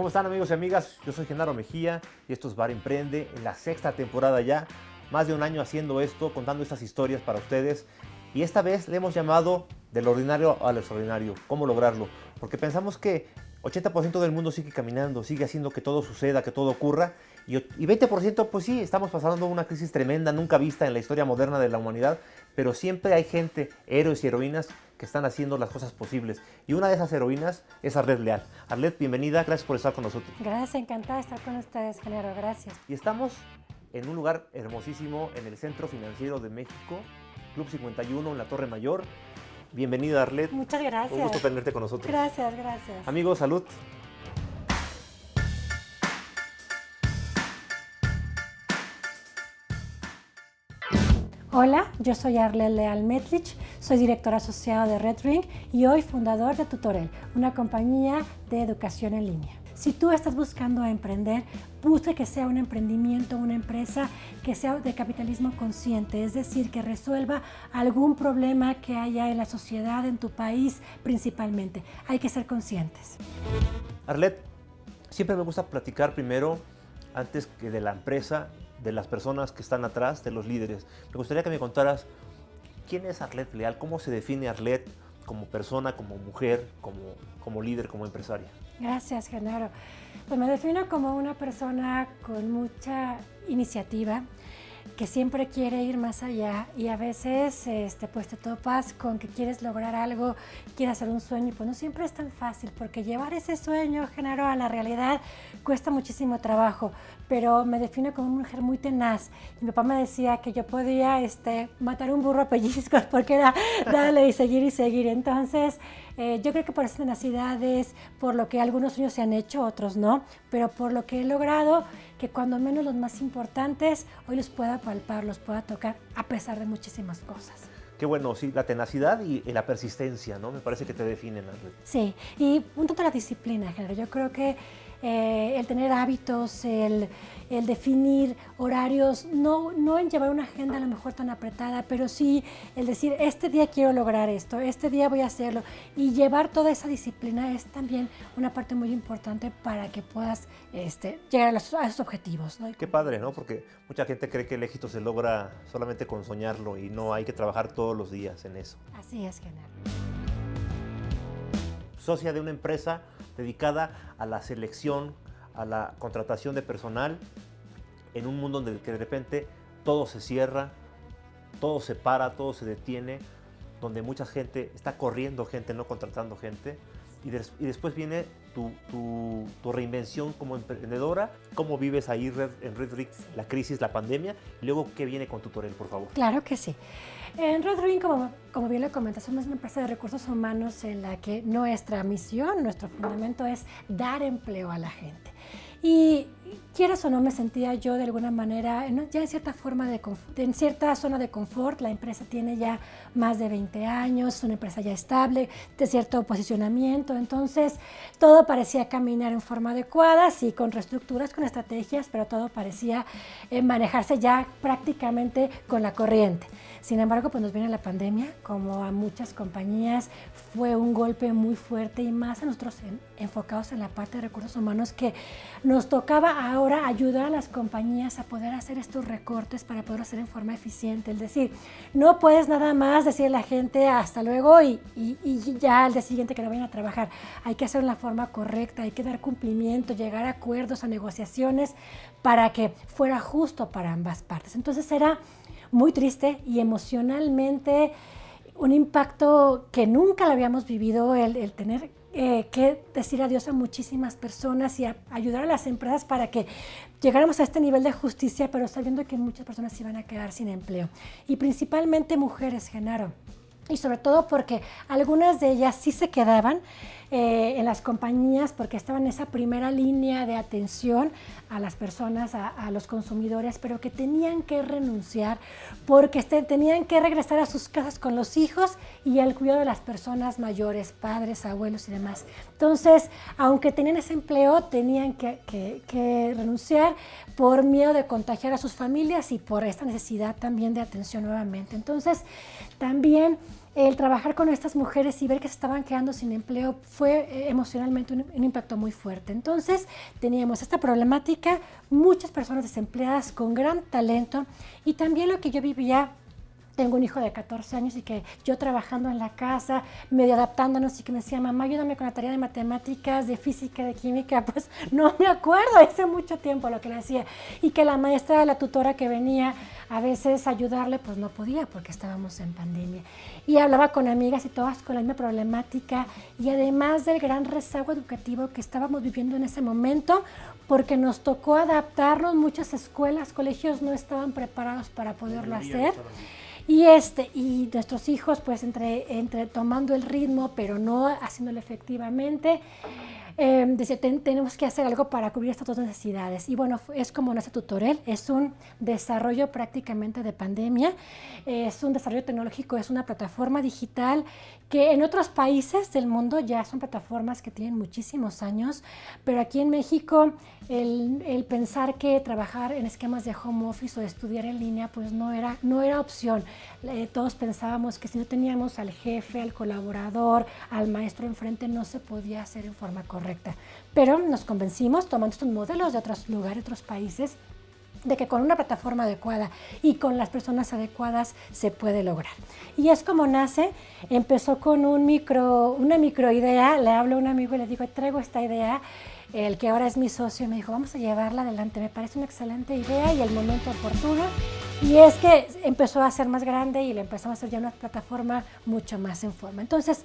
¿Cómo están amigos y amigas? Yo soy Genaro Mejía y esto es Bar Emprende en la sexta temporada ya. Más de un año haciendo esto, contando estas historias para ustedes. Y esta vez le hemos llamado del ordinario al extraordinario. ¿Cómo lograrlo? Porque pensamos que 80% del mundo sigue caminando, sigue haciendo que todo suceda, que todo ocurra. Y, 20% pues sí, estamos pasando una crisis tremenda, nunca vista en la historia moderna de la humanidad. Pero siempre hay gente, héroes y heroínas que están haciendo las cosas posibles. Y una de esas heroínas es Arlet Leal. Arlet, bienvenida, gracias por estar con nosotros. Gracias, encantada de estar con ustedes, Genaro, gracias. Y estamos en un lugar hermosísimo en el Centro Financiero de México, Club 51 en la Torre Mayor. Bienvenida, Arlet. Muchas gracias. Un gusto tenerte con nosotros. Gracias, gracias. Amigos, salud. Hola, yo soy Arlel Leal Metlich, soy director asociado de Red Ring y hoy fundador de Tutorel, una compañía de educación en línea. Si tú estás buscando emprender, busca que sea un emprendimiento, una empresa que sea de capitalismo consciente, es decir, que resuelva algún problema que haya en la sociedad, en tu país principalmente. Hay que ser conscientes. Arlet, siempre me gusta platicar primero, antes que de la empresa, de las personas que están atrás, de los líderes. Me gustaría que me contaras quién es Arlet Leal, cómo se define Arlet como persona, como mujer, como, como líder, como empresaria. Gracias, Genaro. Pues me defino como una persona con mucha iniciativa, que siempre quiere ir más allá y a veces este, pues te topas con que quieres lograr algo, quieres hacer un sueño pues no siempre es tan fácil porque llevar ese sueño, Genaro, a la realidad cuesta muchísimo trabajo, pero me defino como una mujer muy tenaz. Mi papá me decía que yo podía este, matar un burro a pellizcos porque era darle y seguir y seguir. Entonces, eh, yo creo que por esas tenacidades, por lo que algunos sueños se han hecho, otros no, pero por lo que he logrado, que cuando menos los más importantes hoy los pueda palpar, los pueda tocar, a pesar de muchísimas cosas. Qué bueno, sí, la tenacidad y, la persistencia, ¿no? Me parece que te definen. Sí, y un tanto la disciplina, Género. Yo creo que eh, el tener hábitos, el, definir horarios, no, no en llevar una agenda a lo mejor tan apretada, pero sí el decir, este día quiero lograr esto, este día voy a hacerlo. Y llevar toda esa disciplina es también una parte muy importante para que puedas este, llegar a, esos objetivos. Qué padre, ¿no? Porque mucha gente cree que el éxito se logra solamente con soñarlo y no hay que trabajar todos los días en eso. Así es, General. Socia de una empresa dedicada a la selección, a la contratación de personal, en un mundo donde de repente todo se cierra, todo se para, todo se detiene, donde mucha gente está corriendo gente, no contratando gente. Y, después viene tu, reinvención como emprendedora, cómo vives ahí en Red la crisis, la pandemia, y luego qué viene con Tutorel, por favor. Claro que sí. En Red Ring, como, como bien le comentas, somos una empresa de recursos humanos en la que nuestra misión, nuestro fundamento es dar empleo a la gente. Y quieras o no, me sentía yo de alguna manera ya en cierta forma de en cierta zona de confort. La empresa tiene ya más de 20 años, es una empresa ya estable, de cierto posicionamiento. Entonces, todo parecía caminar en forma adecuada, sí, con reestructuras, con estrategias, pero todo parecía eh, manejarse ya prácticamente con la corriente. Sin embargo, pues nos viene la pandemia, como a muchas compañías fue un golpe muy fuerte y más a nosotros enfocados en la parte de recursos humanos que nos tocaba ahora ayudar a las compañías a poder hacer estos recortes para poder hacer en forma eficiente. Es decir, no puedes nada más decirle a la gente hasta luego y, ya al día siguiente que no vayan a trabajar. Hay que hacerlo en la forma correcta, hay que dar cumplimiento, llegar a acuerdos, a negociaciones para que fuera justo para ambas partes. Entonces era muy triste y emocionalmente un impacto que nunca lo habíamos vivido, el, tener eh, que decir adiós a muchísimas personas y ayudar a las empresas para que llegáramos a este nivel de justicia, pero sabiendo que muchas personas se iban a quedar sin empleo. Y principalmente mujeres, Genaro. Y sobre todo porque algunas de ellas sí se quedaban. Eh, en las compañías porque estaban en esa primera línea de atención a las personas, a, los consumidores, pero que tenían que renunciar porque este, tenían que regresar a sus casas con los hijos y al cuidado de las personas mayores, padres, abuelos y demás. Entonces, aunque tenían ese empleo, tenían que, que renunciar por miedo de contagiar a sus familias y por esta necesidad también de atención nuevamente. Entonces, también el trabajar con estas mujeres y ver que se estaban quedando sin empleo fue eh, emocionalmente un, un, impacto muy fuerte. Entonces teníamos esta problemática, muchas personas desempleadas con gran talento y también lo que yo vivía tengo un hijo de 14 años y que yo trabajando en la casa, medio adaptándonos y que me decía, mamá, ayúdame con la tarea de matemáticas, de física, de química, pues no me acuerdo, hace mucho tiempo lo que le hacía. Y que la maestra, la tutora que venía a veces a ayudarle, pues no podía porque estábamos en pandemia. Y hablaba con amigas y todas con la misma problemática y además del gran rezago educativo que estábamos viviendo en ese momento, porque nos tocó adaptarnos, muchas escuelas, colegios no estaban preparados para poderlo hacer. Y, este, y nuestros hijos, pues, entre, entre tomando el ritmo, pero no haciéndolo efectivamente, eh, decía, tenemos que hacer algo para cubrir estas dos necesidades. Y bueno, es como nuestro tutorial, es un desarrollo prácticamente de pandemia, es un desarrollo tecnológico, es una plataforma digital que en otros países del mundo ya son plataformas que tienen muchísimos años, pero aquí en México el, el, pensar que trabajar en esquemas de home office o estudiar en línea pues no era, no era opción. Eh, todos pensábamos que si no teníamos al jefe, al colaborador, al maestro enfrente no se podía hacer en forma correcta. Pero nos convencimos tomando estos modelos de otros lugares, otros países de que con una plataforma adecuada y con las personas adecuadas se puede lograr. Y es como nace, empezó con un micro, una microidea, le hablo a un amigo y le digo, traigo esta idea, el que ahora es mi socio me dijo, vamos a llevarla adelante, me parece una excelente idea y el momento oportuno. Y es que empezó a ser más grande y le empezamos a hacer ya una plataforma mucho más en forma. Entonces,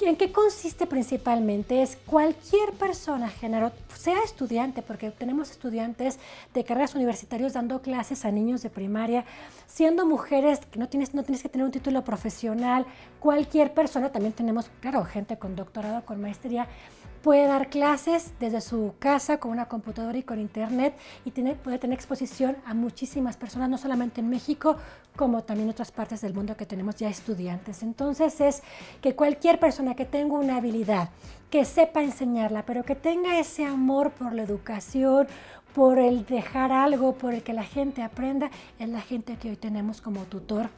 ¿En qué consiste principalmente? Es cualquier persona, género, sea estudiante, porque tenemos estudiantes de carreras universitarias dando clases a niños de primaria, siendo mujeres que no tienes, no tienes que tener un título profesional, cualquier persona, también tenemos, claro, gente con doctorado, con maestría, puede dar clases desde su casa con una computadora y con internet y puede tener exposición a muchísimas personas, no solamente en México, como también en otras partes del mundo que tenemos ya estudiantes. Entonces es que cualquier persona que tenga una habilidad, que sepa enseñarla, pero que tenga ese amor por la educación, por el dejar algo, por el que la gente aprenda, es la gente que hoy tenemos como tutor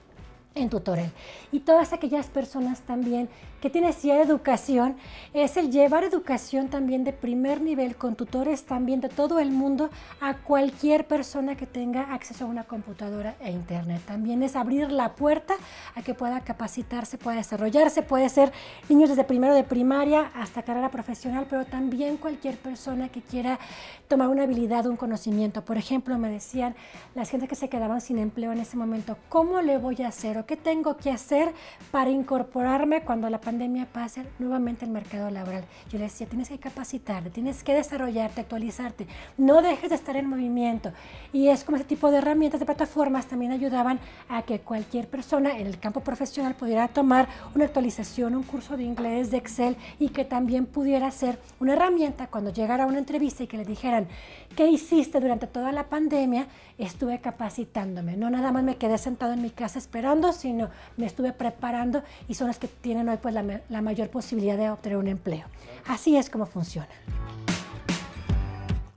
en tutorial. Y todas aquellas personas también que tienen necesidad de educación, es el llevar educación también de primer nivel con tutores también de todo el mundo a cualquier persona que tenga acceso a una computadora e internet. También es abrir la puerta a que pueda capacitarse, pueda desarrollarse, puede ser niños desde primero de primaria hasta carrera profesional, pero también cualquier persona que quiera tomar una habilidad, un conocimiento. Por ejemplo, me decían las gente que se quedaban sin empleo en ese momento, ¿cómo le voy a hacer? qué tengo que hacer para incorporarme cuando la pandemia pase nuevamente al mercado laboral? Yo le decía, tienes que capacitarte, tienes que desarrollarte, actualizarte, no dejes de estar en movimiento. Y es como ese tipo de herramientas, de plataformas también ayudaban a que cualquier persona en el campo profesional pudiera tomar una actualización, un curso de inglés, de Excel y que también pudiera ser una herramienta cuando llegara a una entrevista y que le dijeran, ¿qué hiciste durante toda la pandemia? Estuve capacitándome, no nada más me quedé sentado en mi casa esperando, sino me estuve preparando y son las que tienen hoy pues, la, la mayor posibilidad de obtener un empleo. Así es como funciona.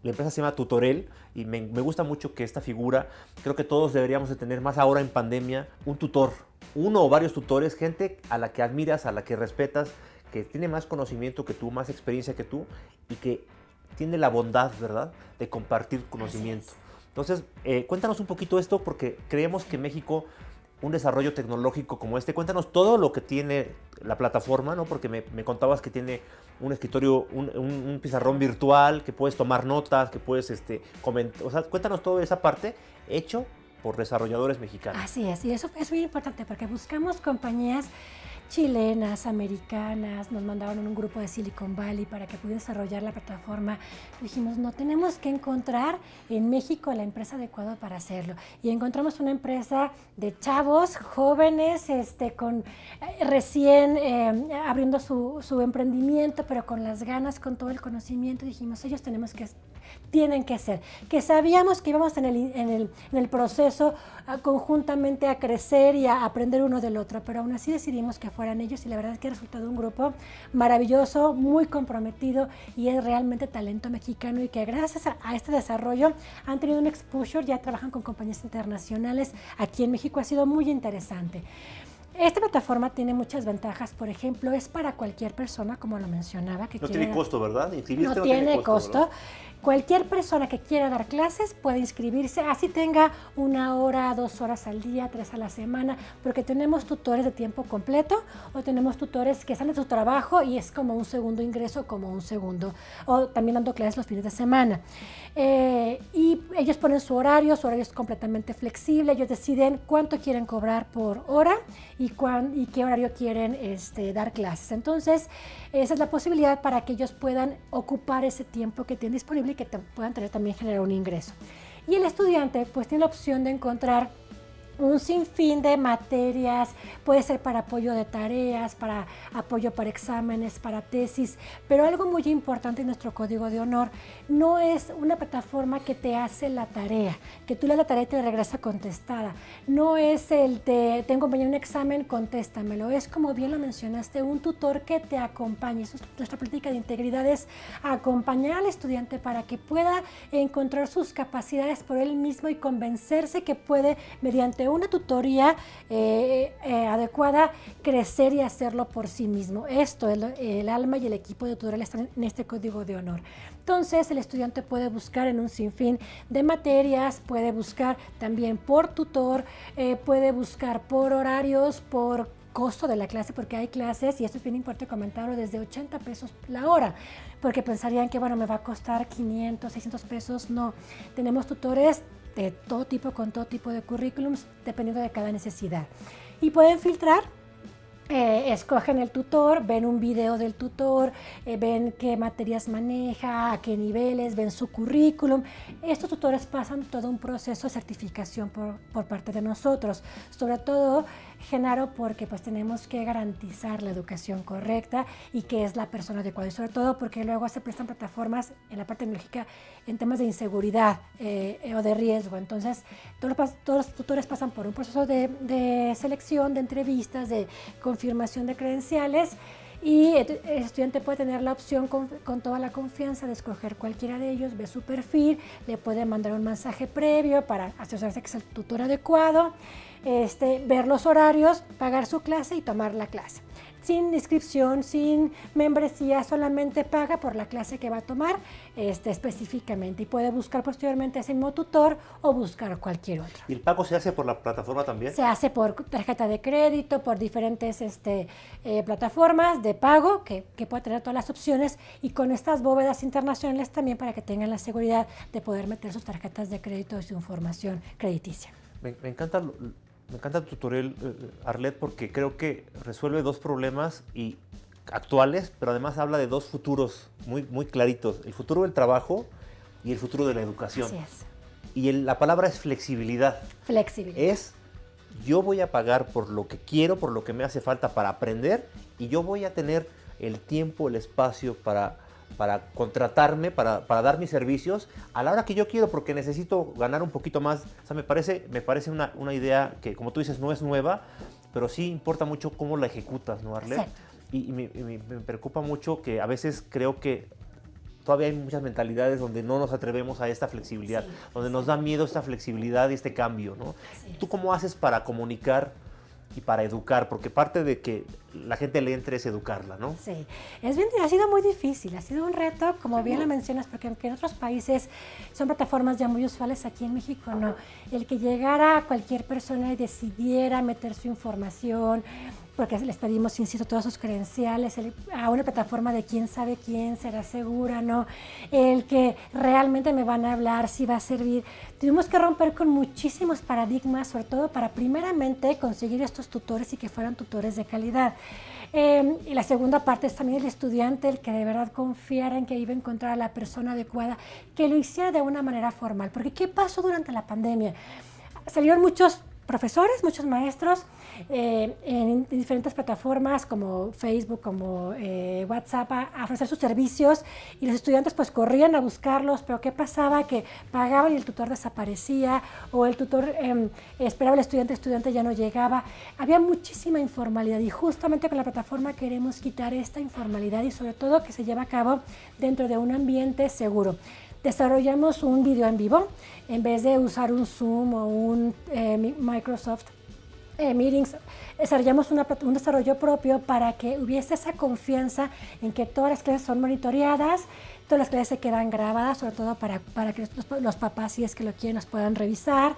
La empresa se llama Tutorel y me, me, gusta mucho que esta figura, creo que todos deberíamos de tener más ahora en pandemia, un tutor, uno o varios tutores, gente a la que admiras, a la que respetas, que tiene más conocimiento que tú, más experiencia que tú y que tiene la bondad, ¿verdad?, de compartir conocimiento. Entonces, eh, cuéntanos un poquito esto porque creemos que México un desarrollo tecnológico como este. Cuéntanos todo lo que tiene la plataforma, ¿no? Porque me, me contabas que tiene un escritorio, un, un, pizarrón virtual, que puedes tomar notas, que puedes este, comentar. O sea, cuéntanos toda esa parte hecho por desarrolladores mexicanos. Así es, y eso es muy importante porque buscamos compañías chilenas, americanas, nos mandaron un grupo de Silicon Valley para que pudiera desarrollar la plataforma. Dijimos, no, tenemos que encontrar en México la empresa adecuada para hacerlo. Y encontramos una empresa de chavos, jóvenes, este, con eh, recién eh, abriendo su, su, emprendimiento, pero con las ganas, con todo el conocimiento. Dijimos, ellos tenemos que tienen que ser, que sabíamos que íbamos en el, en el, en el proceso a, conjuntamente a crecer y a aprender uno del otro, pero aún así decidimos que fueran ellos y la verdad es que ha resultado un grupo maravilloso, muy comprometido y es realmente talento mexicano y que gracias a este desarrollo han tenido un exposure, ya trabajan con compañías internacionales, aquí en México ha sido muy interesante. Esta plataforma tiene muchas ventajas, por ejemplo, es para cualquier persona, como lo mencionaba. Que no tiene costo, ¿verdad? No, no, tiene costo. Cualquier persona que quiera dar clases puede inscribirse, así tenga una hora, dos horas al día, tres a la semana, porque tenemos tutores de tiempo completo o tenemos tutores que están en su trabajo y es como un segundo ingreso, como un segundo, o también dando clases los fines de semana. Eh, y ellos ponen su horario, su horario es completamente flexible, ellos deciden cuánto quieren cobrar por hora y, y qué horario quieren este, dar clases. Entonces, esa es la posibilidad para que ellos puedan ocupar ese tiempo que tienen disponible y que puedan tener también generar un ingreso. Y el estudiante pues tiene la opción de encontrar un sinfín de materias, puede ser para apoyo de tareas, para apoyo para exámenes, para tesis, pero algo muy importante en nuestro código de honor no es una plataforma que te hace la tarea, que tú le la tarea y te regresa contestada, no es el de tengo mañana un examen, contéstamelo, es como bien lo mencionaste, un tutor que te acompañe, nuestra política de integridad es acompañar al estudiante para que pueda encontrar sus capacidades por él mismo y convencerse que puede mediante una tutoría eh, eh, adecuada, crecer y hacerlo por sí mismo. Esto, el, el alma y el equipo de tutorial están en este código de honor. Entonces el estudiante puede buscar en un sinfín de materias, puede buscar también por tutor, eh, puede buscar por horarios, por costo de la clase, porque hay clases, y esto es bien importante comentarlo, desde 80 pesos la hora, porque pensarían que, bueno, me va a costar 500, 600 pesos. No, tenemos tutores de todo tipo, con todo tipo de currículums, dependiendo de cada necesidad. Y pueden filtrar eh, escogen el tutor, ven un video del tutor, eh, ven qué materias maneja, a qué niveles, ven su currículum. Estos tutores pasan todo un proceso de certificación por, por parte de nosotros, sobre todo Genaro, porque pues tenemos que garantizar la educación correcta y que es la persona adecuada. Y sobre todo porque luego se prestan plataformas en la parte tecnológica en temas de inseguridad eh, o de riesgo. Entonces, todos los, todos los, tutores pasan por un proceso de, selección, de entrevistas, de confirmación de credenciales y el estudiante puede tener la opción con, con, toda la confianza de escoger cualquiera de ellos, ve su perfil, le puede mandar un mensaje previo para asegurarse que es el tutor adecuado este, ver los horarios, pagar su clase y tomar la clase. Sin inscripción, sin membresía, solamente paga por la clase que va a tomar este, específicamente y puede buscar posteriormente ese mismo tutor o buscar cualquier otro. ¿Y el pago se hace por la plataforma también? Se hace por tarjeta de crédito, por diferentes este, eh, plataformas de pago que, que puede tener todas las opciones y con estas bóvedas internacionales también para que tengan la seguridad de poder meter sus tarjetas de crédito y su información crediticia. Me, me encanta me encanta tu tutorial, eh, Arlet, porque creo que resuelve dos problemas y actuales, pero además habla de dos futuros muy, muy claritos. El futuro del trabajo y el futuro de la educación. Así es. Y la palabra es flexibilidad. Flexibilidad. Es yo voy a pagar por lo que quiero, por lo que me hace falta para aprender y yo voy a tener el tiempo, el espacio para para contratarme, para, dar mis servicios a la hora que yo quiero, porque necesito ganar un poquito más. O sea, me parece, me parece una, idea que, como tú dices, no es nueva, pero sí importa mucho cómo la ejecutas, ¿no, Arlet? Y, me, preocupa mucho que a veces creo que todavía hay muchas mentalidades donde no nos atrevemos a esta flexibilidad, donde nos da miedo esta flexibilidad y este cambio, ¿no? ¿Tú cómo haces para comunicar y para educar, porque parte de que la gente le entre es educarla, ¿no? Sí, es bien, ha sido muy difícil, ha sido un reto, como bien lo mencionas, porque aunque en otros países son plataformas ya muy usuales, aquí en México no. El que llegara cualquier persona y decidiera meter su información, porque les pedimos, insisto, todas sus credenciales, a una plataforma de quién sabe quién, será segura, ¿no? El que realmente me van a hablar, si va a servir. Tuvimos que romper con muchísimos paradigmas, sobre todo para primeramente conseguir estos tutores y que fueran tutores de calidad. Em, y la segunda parte es también el estudiante, el que de verdad confiara en que iba a encontrar a la persona adecuada, que lo hiciera de una manera formal. Porque ¿qué pasó durante la pandemia? Salieron muchos profesores, muchos maestros, eh, en diferentes plataformas como Facebook, como eh, WhatsApp, a, ofrecer sus servicios y los estudiantes pues corrían a buscarlos, pero ¿qué pasaba? Que pagaban y el tutor desaparecía o el tutor em, esperaba al estudiante, el estudiante ya no llegaba. Había muchísima informalidad y justamente con la plataforma queremos quitar esta informalidad y sobre todo que se lleva a cabo dentro de un ambiente seguro desarrollamos un video en vivo. En vez de usar un Zoom o un eh, Microsoft eh, meetings, desarrollamos un desarrollo propio para que hubiese esa confianza en que todas las clases son monitoreadas, todas las clases se quedan grabadas, sobre todo para, para que los, papás, si es que lo quieren, las puedan revisar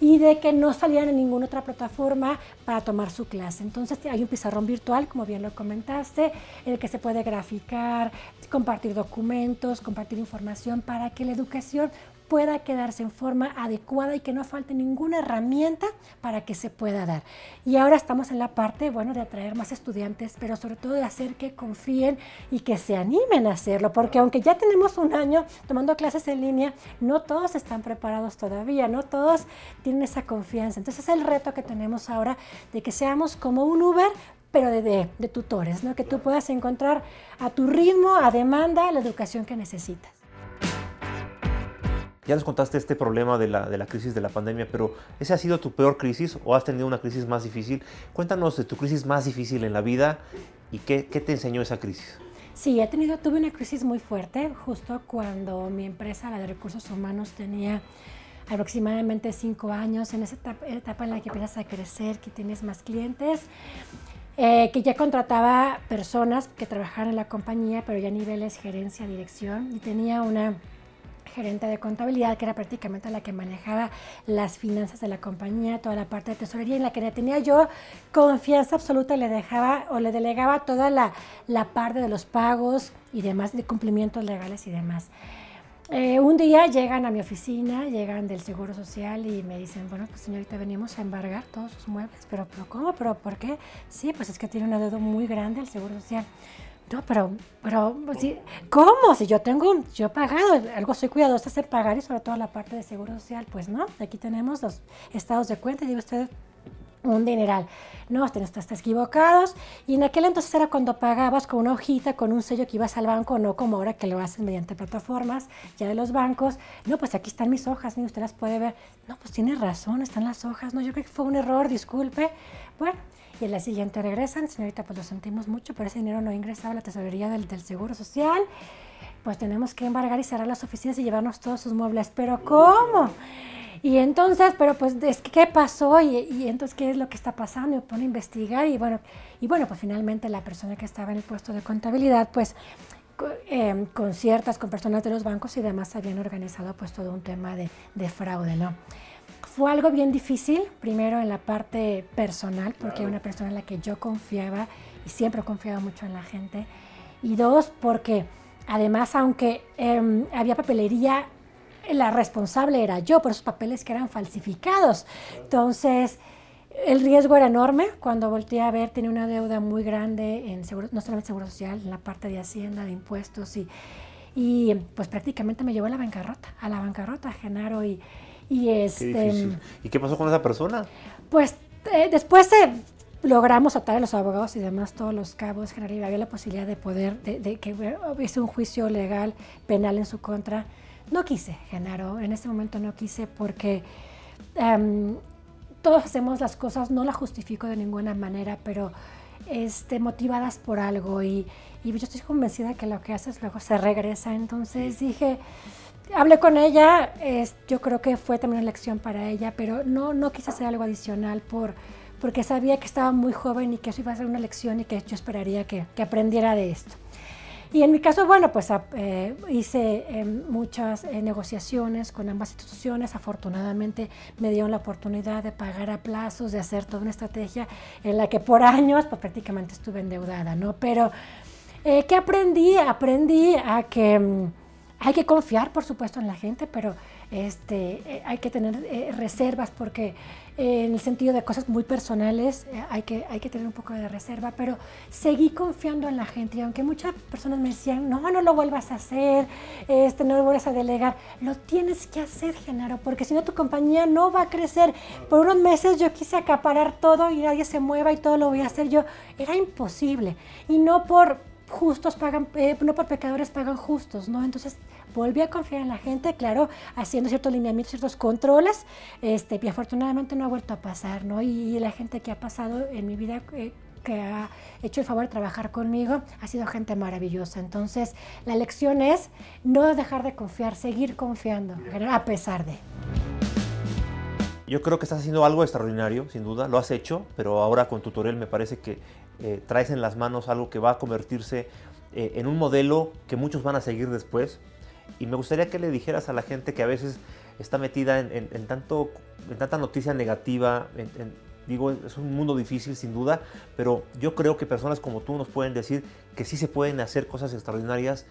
y de que no salieran en ninguna otra plataforma para tomar su clase. Entonces hay un pizarrón virtual, como bien lo comentaste, en el que se puede graficar, compartir documentos, compartir información para que la educación pueda quedarse en forma adecuada y que no falte ninguna herramienta para que se pueda dar. Y ahora estamos en la parte, bueno, de atraer más estudiantes, pero sobre todo de hacer que confíen y que se animen a hacerlo, porque aunque ya tenemos un año tomando clases en línea, no todos están preparados todavía, no todos tienen esa confianza. Entonces es el reto que tenemos ahora de que seamos como un Uber, pero de, de, tutores, ¿no? que tú puedas encontrar a tu ritmo, a demanda, la educación que necesitas. Ya nos contaste este problema de la, de la, crisis de la pandemia, pero ¿esa ha sido tu peor crisis o has tenido una crisis más difícil? Cuéntanos de tu crisis más difícil en la vida y qué, qué te enseñó esa crisis. Sí, he tenido, tuve una crisis muy fuerte justo cuando mi empresa, la de recursos humanos, tenía aproximadamente cinco años, en esa etapa, en la que empiezas a crecer, que tienes más clientes, eh, que ya contrataba personas que trabajaban en la compañía, pero ya a niveles gerencia, dirección, y tenía una gerente de contabilidad, que era prácticamente la que manejaba las finanzas de la compañía, toda la parte de tesorería, en la que tenía yo confianza absoluta y le dejaba o le delegaba toda la, la parte de los pagos y demás, de cumplimientos legales y demás. Eh, un día llegan a mi oficina, llegan del Seguro Social y me dicen, bueno, pues señorita, venimos a embargar todos sus muebles, pero, pero ¿cómo? ¿Pero por qué? Sí, pues es que tiene una deuda muy grande el Seguro Social. No, pero, pero, ¿cómo? Si yo tengo, yo he pagado, algo soy cuidadosa de pagar y sobre todo la parte de seguro social, pues no, aquí tenemos los estados de cuenta y digo usted un dineral. No, estás equivocados. Y en aquel entonces era cuando pagabas con una hojita, con un sello que ibas al banco, no como ahora que lo haces mediante plataformas ya de los bancos. No, pues aquí están mis hojas, usted las puede ver. No, pues tiene razón, están las hojas. No, yo creo que fue un error, disculpe. Bueno, y en la siguiente regresan, señorita, pues lo sentimos mucho, pero ese dinero no ingresaba a la tesorería del, Seguro Social, pues tenemos que embargar y cerrar las oficinas y llevarnos todos sus muebles. ¿Pero cómo? Y entonces, pero pues, ¿qué pasó? Y, entonces, ¿qué es lo que está pasando? Y pone a investigar y bueno, y bueno, pues finalmente la persona que estaba en el puesto de contabilidad, pues eh, con ciertas, con personas de los bancos y demás, habían organizado pues todo un tema de fraude, ¿no? Fue algo bien difícil, primero en la parte personal, porque era una persona en la que yo confiaba y siempre he confiado mucho en la gente. Y dos, porque además, aunque em, había papelería, la responsable era yo por esos papeles que eran falsificados. Entonces, el riesgo era enorme. Cuando volteé a ver, tenía una deuda muy grande en seguro, no solamente Seguro Social, en la parte de Hacienda, de impuestos y, y pues prácticamente me llevó a la bancarrota, a la bancarrota, Genaro. Y, y, este, ¿Y qué pasó con esa persona? Pues eh, después logramos atar a los abogados y demás todos los cabos, general, había la posibilidad de poder, de, que hubiese un juicio legal, penal en su contra. No quise, Genaro, en ese momento no quise porque em, todos hacemos las cosas, no las justifico de ninguna manera, pero este, motivadas por algo y, y yo estoy convencida que lo que haces luego se regresa. Entonces dije, hablé con ella, yo creo que fue también una lección para ella, pero no, no quise hacer algo adicional por, porque sabía que estaba muy joven y que eso iba a ser una lección y que yo esperaría que, que aprendiera de esto. Y en mi caso, bueno, pues eh, hice eh, muchas eh, negociaciones con ambas instituciones. Afortunadamente me dieron la oportunidad de pagar a plazos, de hacer toda una estrategia en la que por años pues, prácticamente estuve endeudada, ¿no? Pero, ¿qué aprendí? Aprendí a que mm, hay que confiar, por supuesto, en la gente, pero este, eh, hay que tener eh, reservas porque eh, en el sentido de cosas muy personales hay, que, hay que tener un poco de reserva, pero seguí confiando en la gente y aunque muchas personas me decían, no, no lo vuelvas a hacer, este, no lo vuelvas a delegar, lo tienes que hacer, Genaro, porque si no tu compañía no va a crecer. Por unos meses yo quise acaparar todo y nadie se mueva y todo lo voy a hacer yo. Era imposible. Y no por justos pagan, eh, no por pecadores pagan justos, ¿no? Entonces volví a confiar en la gente, claro, haciendo ciertos lineamientos, ciertos controles, este, y afortunadamente no ha vuelto a pasar, ¿no? Y, la gente que ha pasado en mi vida, eh, que ha hecho el favor de trabajar conmigo, ha sido gente maravillosa. Entonces, la lección es no dejar de confiar, seguir confiando, a pesar de. Yo creo que estás haciendo algo extraordinario, sin duda, lo has hecho, pero ahora con Tutorial me parece que eh, traes en las manos algo que va a convertirse eh, en un modelo que muchos van a seguir después. Y me gustaría que le dijeras a la gente que a veces está metida en, tanto, en tanta noticia negativa, digo, es un mundo difícil sin duda, pero yo creo que personas como tú nos pueden decir que sí se pueden hacer cosas extraordinarias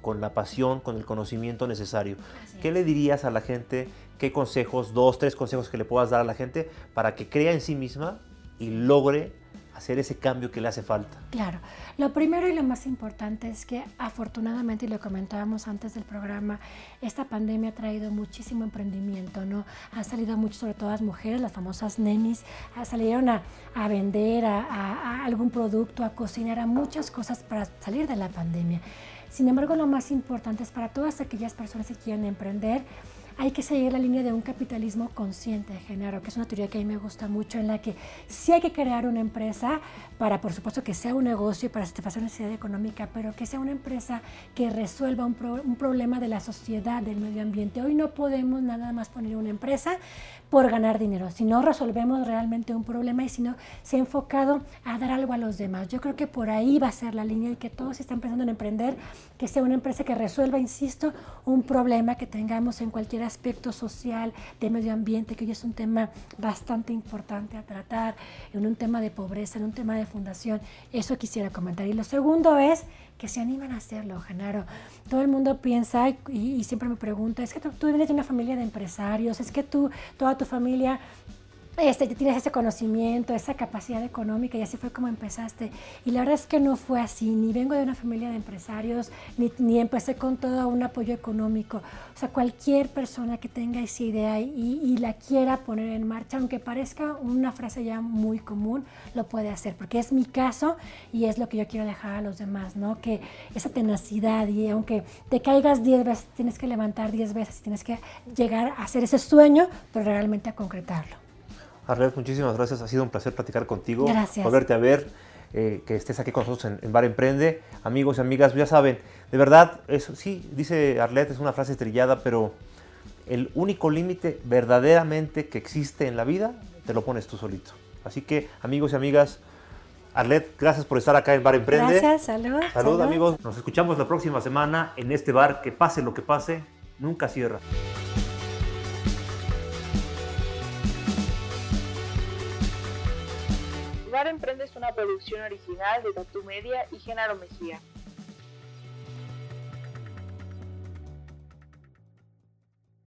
con la pasión, con el conocimiento necesario. ¿Qué le dirías a la gente? ¿Qué consejos, dos, tres consejos que le puedas dar a la gente para que crea en sí misma y logre hacer ese cambio que le hace falta? Claro, lo primero y lo más importante es que afortunadamente, y lo comentábamos antes del programa, esta pandemia ha traído muchísimo emprendimiento, ¿no? Han salido mucho, sobre todo las mujeres, las famosas nenis, salieron a, a vender a, a algún producto, a cocinar, a muchas cosas para salir de la pandemia. Sin embargo, lo más importante es para todas aquellas personas que quieren emprender, hay que seguir la línea de un capitalismo consciente, Genaro, que es una teoría que a mí me gusta mucho, en la que sí hay que crear una empresa para, por supuesto, que sea un negocio y para satisfacer una necesidad económica, pero que sea una empresa que resuelva un, un problema de la sociedad, del medio ambiente. Hoy no podemos nada más poner una empresa por ganar dinero, si no resolvemos realmente un problema y si no se ha enfocado a dar algo a los demás. Yo creo que por ahí va a ser la línea y que todos están pensando en emprender, que sea una empresa que resuelva, insisto, un problema que tengamos en cualquier aspecto social, de medio ambiente, que hoy es un tema bastante importante a tratar, en un tema de pobreza, en un tema de fundación. Eso quisiera comentar. Y lo segundo es que se animan a hacerlo, Genaro. Todo el mundo piensa y, siempre me pregunta, es que tú, tú, vienes de una familia de empresarios, es que tú, toda tu familia este, tienes ese conocimiento, esa capacidad económica y así fue como empezaste. Y la verdad es que no fue así, ni vengo de una familia de empresarios, ni, ni empecé con todo un apoyo económico. O sea, cualquier persona que tenga esa idea y, y, la quiera poner en marcha, aunque parezca una frase ya muy común, lo puede hacer, porque es mi caso y es lo que yo quiero dejar a los demás, ¿no? Que esa tenacidad y aunque te caigas 10 veces, tienes que levantar 10 veces tienes que llegar a hacer ese sueño, pero realmente a concretarlo. Arlet, muchísimas gracias. Ha sido un placer platicar contigo. Gracias. Volverte a ver, eh, que estés aquí con nosotros en, Bar Emprende. Amigos y amigas, ya saben, de verdad, eso sí, dice Arlet, es una frase estrellada, pero el único límite verdaderamente que existe en la vida, te lo pones tú solito. Así que, amigos y amigas, Arlet, gracias por estar acá en Bar Emprende. Gracias, salud. Salud, amigos. Nos escuchamos la próxima semana en este bar. Que pase lo que pase, nunca cierra. Bar Emprende es una producción original de Tatu Media y Genaro Mejía.